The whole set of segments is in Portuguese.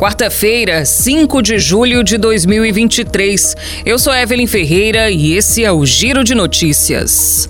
Quarta-feira, 5 de julho de 2023. Eu sou Evelyn Ferreira e esse é o Giro de Notícias.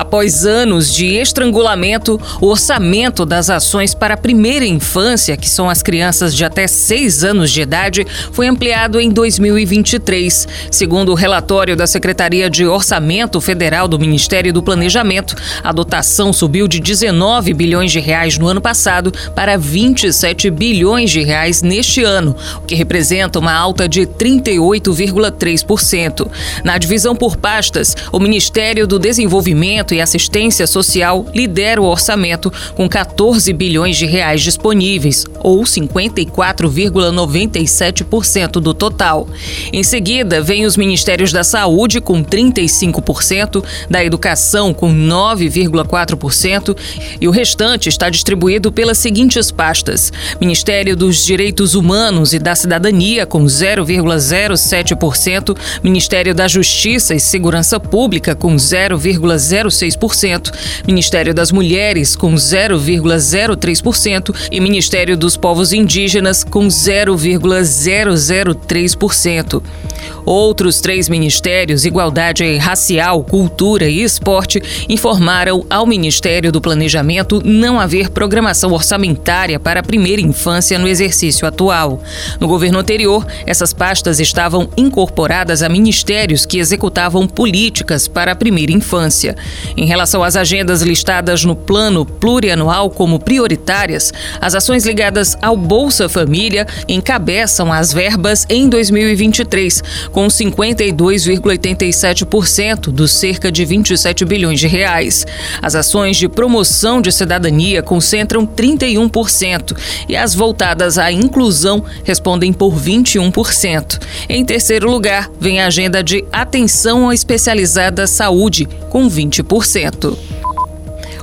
Após anos de estrangulamento, o orçamento das ações para a primeira infância, que são as crianças de até 6 anos de idade, foi ampliado em 2023. Segundo o relatório da Secretaria de Orçamento Federal do Ministério do Planejamento, a dotação subiu de 19 bilhões de reais no ano passado para 27 bilhões de reais neste ano, o que representa uma alta de 38,3%. Na divisão por pastas, o Ministério do Desenvolvimento e Assistência Social lidera o orçamento com 14 bilhões de reais disponíveis, ou 54,97% do total. Em seguida, vem os Ministérios da Saúde com 35%, da Educação com 9,4% e o restante está distribuído pelas seguintes pastas: Ministério dos Direitos Humanos e da Cidadania com 0,07%, Ministério da Justiça e Segurança Pública com 0,06 0,6%, Ministério das Mulheres com 0,03% e Ministério dos Povos Indígenas com 0,003%. Outros três ministérios, Igualdade Racial, Cultura e Esporte, informaram ao Ministério do Planejamento não haver programação orçamentária para a primeira infância no exercício atual. No governo anterior, essas pastas estavam incorporadas a ministérios que executavam políticas para a primeira infância. Em relação às agendas listadas no plano plurianual como prioritárias, as ações ligadas ao Bolsa Família encabeçam as verbas em 2023, com 52,87% dos cerca de 27 bilhões de reais. As ações de promoção de cidadania concentram 31% e as voltadas à inclusão respondem por 21%. Em terceiro lugar, vem a agenda de atenção especializada à saúde, com 20% por cento.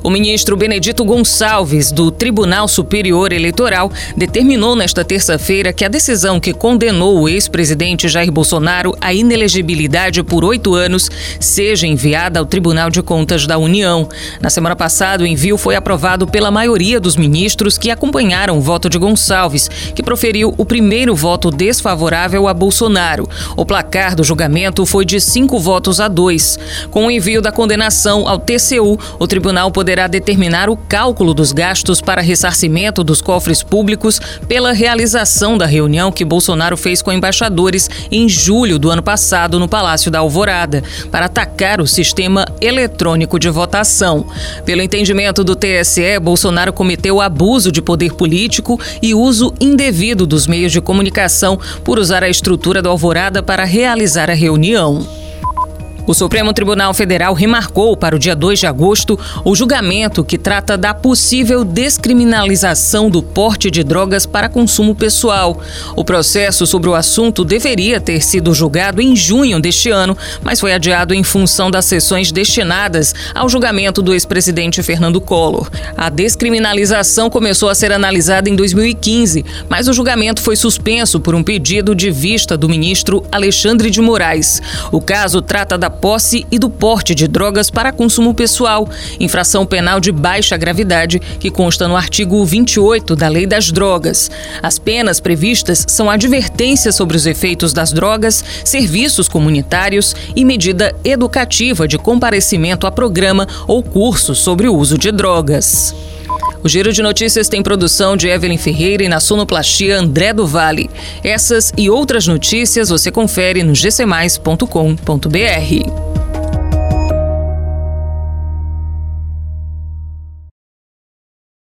O ministro Benedito Gonçalves, do Tribunal Superior Eleitoral, determinou nesta terça-feira que a decisão que condenou o ex-presidente Jair Bolsonaro à inelegibilidade por oito anos seja enviada ao Tribunal de Contas da União. Na semana passada, o envio foi aprovado pela maioria dos ministros que acompanharam o voto de Gonçalves, que proferiu o primeiro voto desfavorável a Bolsonaro. O placar do julgamento foi de cinco votos a dois. Com o envio da condenação ao TCU, o tribunal poderá poderá determinar o cálculo dos gastos para ressarcimento dos cofres públicos pela realização da reunião que Bolsonaro fez com embaixadores em julho do ano passado no Palácio da Alvorada, para atacar o sistema eletrônico de votação. Pelo entendimento do TSE, Bolsonaro cometeu abuso de poder político e uso indevido dos meios de comunicação por usar a estrutura do Alvorada para realizar a reunião. O Supremo Tribunal Federal remarcou para o dia 2 de agosto o julgamento que trata da possível descriminalização do porte de drogas para consumo pessoal. O processo sobre o assunto deveria ter sido julgado em junho deste ano, mas foi adiado em função das sessões destinadas ao julgamento do ex-presidente Fernando Collor. A descriminalização começou a ser analisada em 2015, mas o julgamento foi suspenso por um pedido de vista do ministro Alexandre de Moraes. O caso trata da posse e do porte de drogas para consumo pessoal, infração penal de baixa gravidade que consta no artigo 28 da Lei das Drogas. As penas previstas são advertências sobre os efeitos das drogas, serviços comunitários e medida educativa de comparecimento a programa ou curso sobre o uso de drogas. O Giro de Notícias tem produção de Evelyn Ferreira e na sonoplastia André do Vale. Essas e outras notícias você confere no gcmais.com.br.